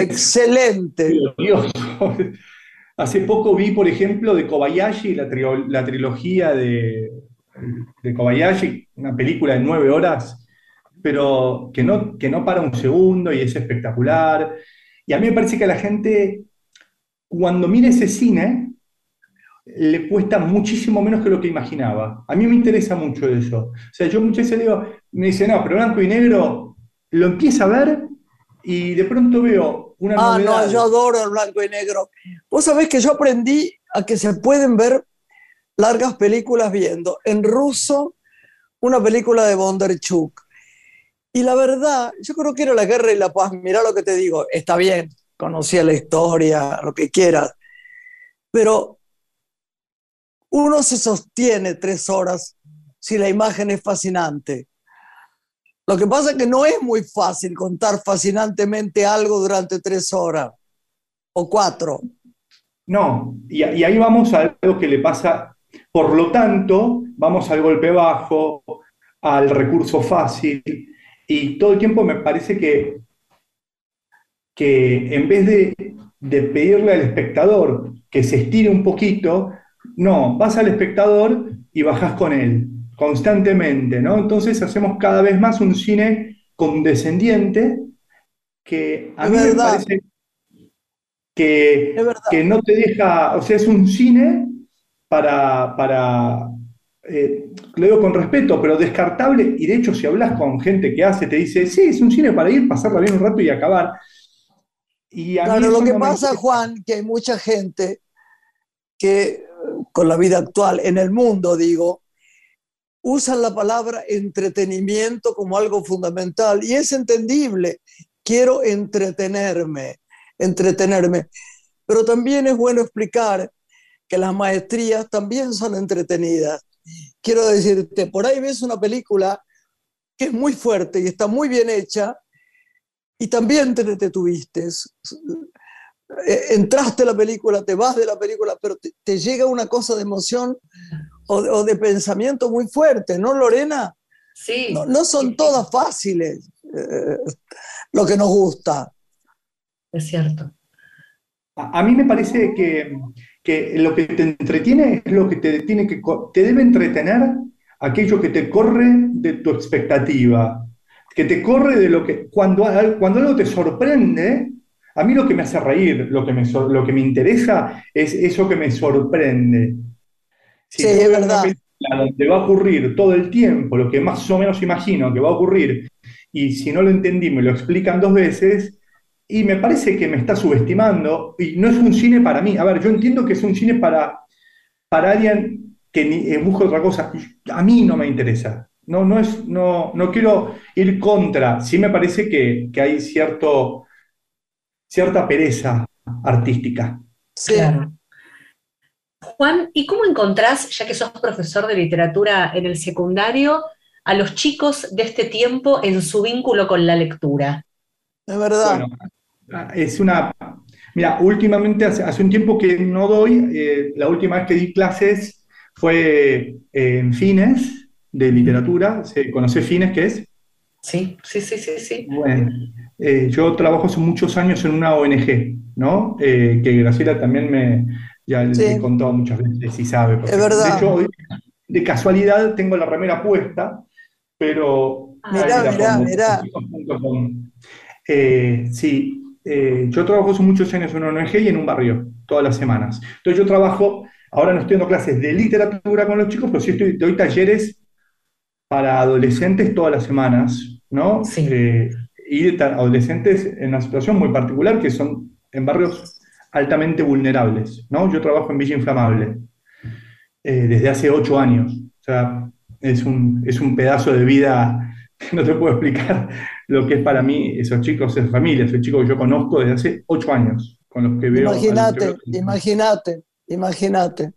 S7: excelente. Glorioso. Hace poco vi, por ejemplo, de Kobayashi, la, trio- la trilogía de, de Kobayashi, una película de nueve horas, pero que no, que no para un segundo y es espectacular. Y a mí me parece que a la gente, cuando mira ese cine, le cuesta muchísimo menos que lo que imaginaba. A mí me interesa mucho eso. O sea, yo muchas veces digo, me dicen, no, pero blanco y negro, lo empieza a ver y de pronto veo una
S1: Ah,
S7: novedad.
S1: no, yo adoro el blanco y negro. Vos sabés que yo aprendí a que se pueden ver largas películas viendo. En ruso, una película de Bondarchuk. Y la verdad, yo creo que era La Guerra y la Paz. Mirá lo que te digo, está bien, conocía la historia, lo que quieras. Pero uno se sostiene tres horas si la imagen es fascinante. Lo que pasa es que no es muy fácil contar fascinantemente algo durante tres horas o cuatro.
S7: No, y, ahí vamos a algo que le pasa, por lo tanto, vamos al golpe bajo, al recurso fácil, y todo el tiempo me parece que, que en vez de, de pedirle al espectador que se estire un poquito, no, vas al espectador y bajás con él constantemente, ¿no? Entonces hacemos cada vez más un cine condescendiente que a
S1: Es
S7: mí me parece que, que no te deja, o sea, es un cine para, para eh, lo digo con respeto, pero descartable, y de hecho si hablas con gente que hace, te dice, sí, es un cine para ir, pasarla bien un rato y acabar. Y a
S1: Claro, lo que
S7: no
S1: pasa. Juan, que hay mucha gente que con la vida actual, en el mundo digo, usan la palabra entretenimiento como algo fundamental y es entendible. Quiero entretenerme, entretenerme. Pero también es bueno explicar que las maestrías también son entretenidas. Quiero decirte, por ahí ves una película que es muy fuerte y está muy bien hecha y también te detuviste. Eh, Entraste a la película, te vas de la película, pero te, te llega una cosa de emoción o de, o de pensamiento muy fuerte, ¿no, Lorena?
S2: Sí.
S1: No, no son todas fáciles eh, lo que nos gusta.
S2: Es cierto.
S7: A, a mí me parece que, que lo que te entretiene es lo que te tiene que te debe entretener aquello que te corre de tu expectativa, que te corre de lo que cuando, cuando algo te sorprende, a mí lo que me hace reír, lo que me, lo que me interesa es eso que me sorprende. Si
S1: Sí, es verdad.
S7: película donde va a ocurrir todo el tiempo lo que más o menos imagino que va a ocurrir, y si no lo entendí me lo explican dos veces, y me parece que me está subestimando, y no es un cine para mí. A ver, yo entiendo que es un cine para, para alguien que ni- eh, busca otra cosa. A mí no me interesa. No, no, es, no, no quiero ir contra. Sí me parece que, que hay cierto, cierta pereza artística.
S1: Sí.
S2: Claro. Juan, ¿y cómo encontrás, ya que sos profesor de literatura en el secundario, a los chicos de este tiempo en su vínculo con la lectura?
S1: Es verdad.
S7: Bueno, es una. Mira, últimamente, hace, hace un tiempo que no doy, eh, la última vez que di clases fue eh, en Fines de literatura. ¿Se conoce Fines qué es?
S2: Sí, sí, sí, sí, sí.
S7: Bueno, eh, yo trabajo hace muchos años en una ONG, ¿no? Eh, que Graciela también me ya le
S1: Sí.
S7: he contado muchas veces y sabe.
S1: Es verdad.
S7: De hecho, hoy, de casualidad tengo la remera puesta, pero...
S1: Mirá,
S7: la
S1: mirá, mirá.
S7: chicos.com. Eh, sí, eh, yo trabajo hace muchos años en una ONG y en un barrio, todas las semanas. Entonces yo trabajo, ahora no estoy dando clases de literatura con los chicos, pero sí estoy, doy talleres para adolescentes todas las semanas, ¿no?
S2: Sí.
S7: Eh, y adolescentes en una situación muy particular que son en barrios altamente vulnerables, ¿no? Yo trabajo en Villa Inflamable eh, desde hace ocho años, o sea, es un, es un pedazo de vida que no te puedo explicar lo que es para mí esos chicos, esas familias, esos chicos que yo conozco desde hace ocho años, con los que veo.
S1: Imagínate, imagínate, imagínate.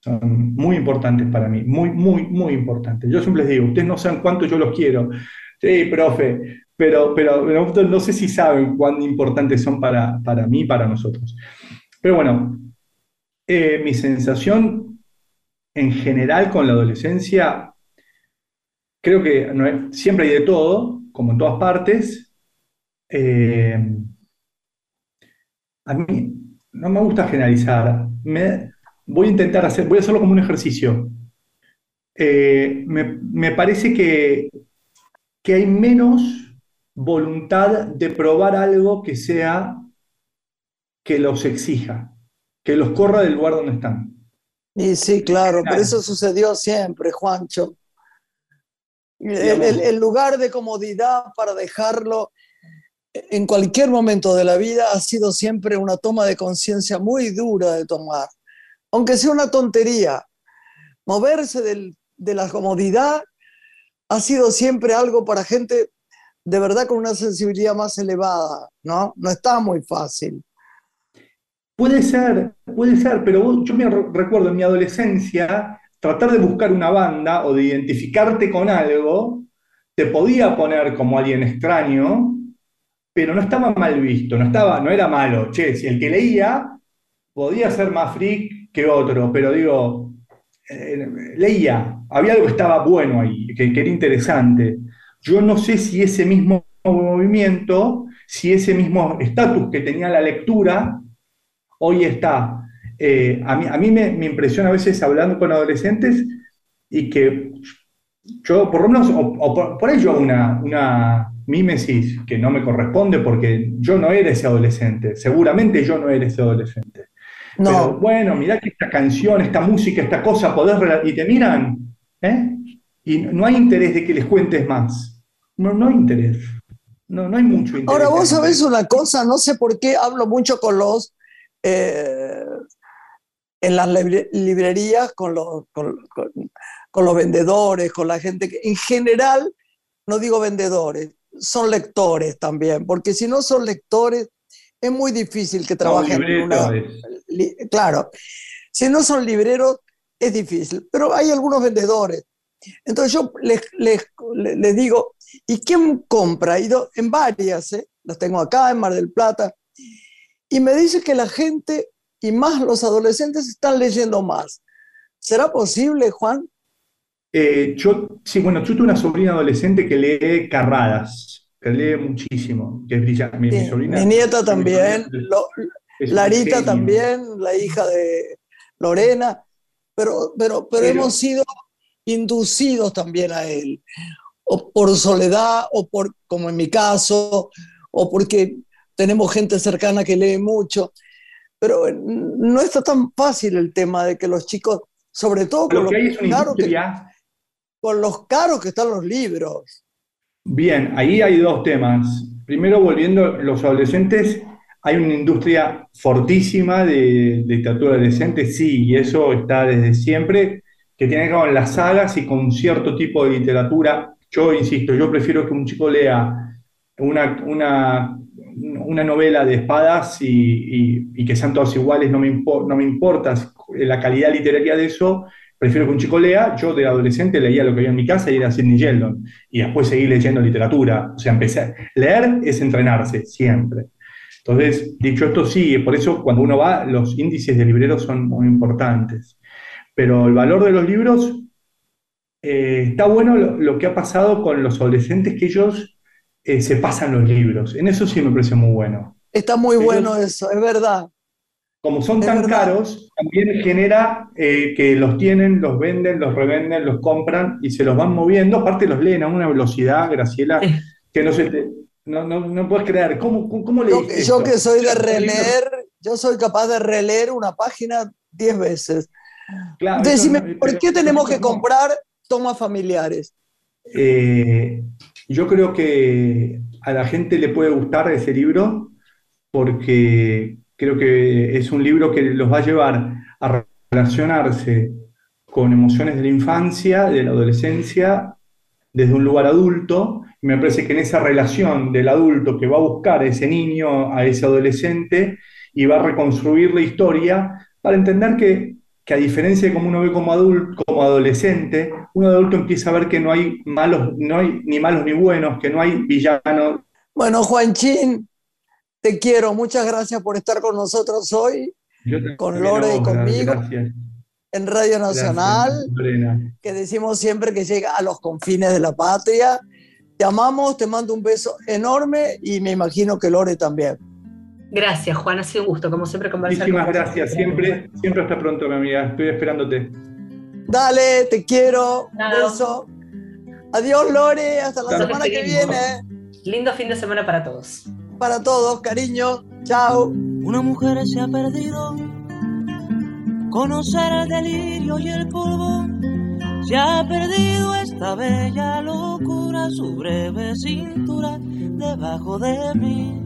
S7: son muy importantes para mí, muy, muy, muy importantes. Yo siempre les digo, ustedes no saben cuánto yo los quiero. Sí, profe, pero, pero no, no sé si saben cuán importantes son para, para mí, para nosotros. Pero bueno, eh, mi sensación en general con la adolescencia, creo que no es- siempre hay de todo, como en todas partes. Eh, a mí no me gusta generalizar. Voy a intentar hacer, voy a hacerlo como un ejercicio. Eh, me, me parece que, que hay menos voluntad de probar algo que sea que los exija, que los corra del lugar donde están.
S1: Y sí, claro, pero eso sucedió siempre, Juancho. El,
S7: Digamos-
S1: el- el lugar de comodidad para dejarlo en cualquier momento de la vida ha sido siempre una toma de conciencia muy dura de tomar. Aunque sea una tontería, moverse del- de la comodidad ha sido siempre algo para gente de verdad con una sensibilidad más elevada, ¿no? No está muy fácil.
S7: Puede ser, puede ser, pero yo me re- recuerdo en mi adolescencia tratar de buscar una banda o de identificarte con algo, te podía poner como alguien extraño, pero no estaba mal visto, no estaba, no era malo. Che, si el que leía podía ser más freak que otro, pero digo, eh, leía, había algo que estaba bueno ahí, que era interesante. Yo no sé si ese mismo movimiento, si ese mismo estatus que tenía la lectura, hoy está. Eh, a mí, a mí me, me impresiona a veces hablando con adolescentes y que yo, por lo menos, o, o por, por ahí yo hago una, una mímesis que no me corresponde porque yo no era ese adolescente, seguramente yo no era ese adolescente. Pero
S1: No,
S7: bueno, mirá que esta canción, esta música, esta cosa, podés y te miran, ¿eh? Y no hay interés de que les cuentes más. No, no hay interés. No, no hay mucho interés.
S1: Ahora, vos sabés una cosa, no sé por qué hablo mucho con los, eh, en las libre- librerías, con los, con, con- con los vendedores, con la gente que, en general, no digo vendedores, son lectores también, porque si no son lectores, es muy difícil que trabajen en una, li- claro, si no son libreros es difícil, pero hay algunos vendedores. Entonces yo les, les- les- digo, ¿y quién compra? He ido en varias, ¿eh? las tengo acá en Mar del Plata, y me dice que la gente, y más los adolescentes, están leyendo más. ¿Será posible, Juan?
S7: Eh, yo, sí, bueno, yo tuve una sobrina adolescente que lee carradas, que lee muchísimo, que es brillante. Mi, mi sobrina.
S1: mi nieta
S7: mi
S1: también,
S7: sobrina
S1: Lo-
S7: es un
S1: Larita también, la hija de Lorena, pero, pero, pero
S7: Pero-
S1: hemos sido inducidos también a él, o por soledad, o por, como en mi caso, o porque tenemos gente cercana que lee mucho, pero no está tan fácil el tema de que los chicos, sobre todo con
S7: Lo
S1: lo
S7: que hay es una
S1: caro que- con los caros que están los libros.
S7: Bien, ahí hay dos temas. Primero, volviendo a los adolescentes, hay una industria fortísima de, de literatura adolescente, sí, y eso está desde siempre, que tiene que ver con las sagas y con cierto tipo de literatura. Yo insisto, yo prefiero que un chico lea una, una, una novela de espadas y, que sean todas iguales, no me, no me importa la calidad literaria de eso, prefiero que un chico lea. Yo de adolescente leía lo que había en mi casa y era Sidney Sheldon, y después seguí leyendo literatura. O sea, empecé a leer es entrenarse, siempre. Entonces, dicho esto, sí, por eso cuando uno va, los índices de libreros son muy importantes. Pero el valor de los libros, eh, está bueno lo, lo que ha pasado con los adolescentes, que ellos eh, se pasan los libros. En eso sí me parece muy bueno.
S1: Está muy bueno eso, es verdad.
S7: Como son
S1: Es
S7: tan
S1: verdad.
S7: caros, también genera eh, que los tienen, los venden, los revenden, los compran y se los van moviendo. Aparte los leen a una velocidad, Graciela, que no se te- no, no, no puedes creer. ¿Cómo, cómo, cómo
S1: Yo, yo que soy de releer, yo soy capaz de releer una página diez veces.
S7: Claro,
S1: Decime,
S7: no-
S1: ¿por qué tenemos que comprar tomas familiares?
S7: Eh, yo creo que a la gente le puede gustar ese libro porque creo que es un libro que los va a llevar a relacionarse con emociones de la infancia, de la adolescencia, desde un lugar adulto. Y me parece que en esa relación del adulto que va a buscar a ese niño, a ese adolescente, y va a reconstruir la historia para entender que que a diferencia de como uno ve como adulto, como adolescente, un adulto empieza a ver que no hay malos, no hay ni malos ni buenos, que no hay villanos.
S1: Bueno, Juanchín, te quiero. Muchas gracias por estar con nosotros hoy, con Lore y conmigo,
S7: Gracias.
S1: en Radio Nacional,
S7: Gracias,
S1: que decimos siempre que llega a los confines de la patria. Te amamos, te mando un beso enorme y me imagino que Lore también.
S2: Gracias, Juan. Ha sido un gusto, como siempre, conversar
S7: Muchísimas
S2: con
S7: gracias. Siempre, siempre hasta pronto, mi amiga. Estoy esperándote.
S1: Dale, te quiero. Un
S2: Chao.
S1: beso. Adiós, Lore. Hasta la semana que viene.
S2: Lindo fin de semana para todos.
S1: Para todos, cariño. Chao.
S8: Una mujer se ha perdido. Conocer el delirio y el polvo. Se ha perdido esta bella locura, su breve cintura debajo de mí.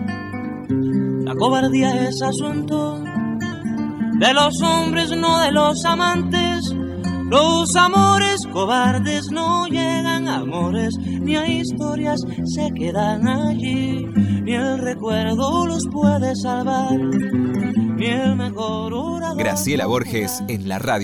S8: La cobardía es asunto de los hombres, no de los amantes. Los amores cobardes no llegan a amores, ni a historias se quedan allí. Ni el recuerdo los puede salvar, ni el mejor orador.
S4: Graciela Borges en la radio.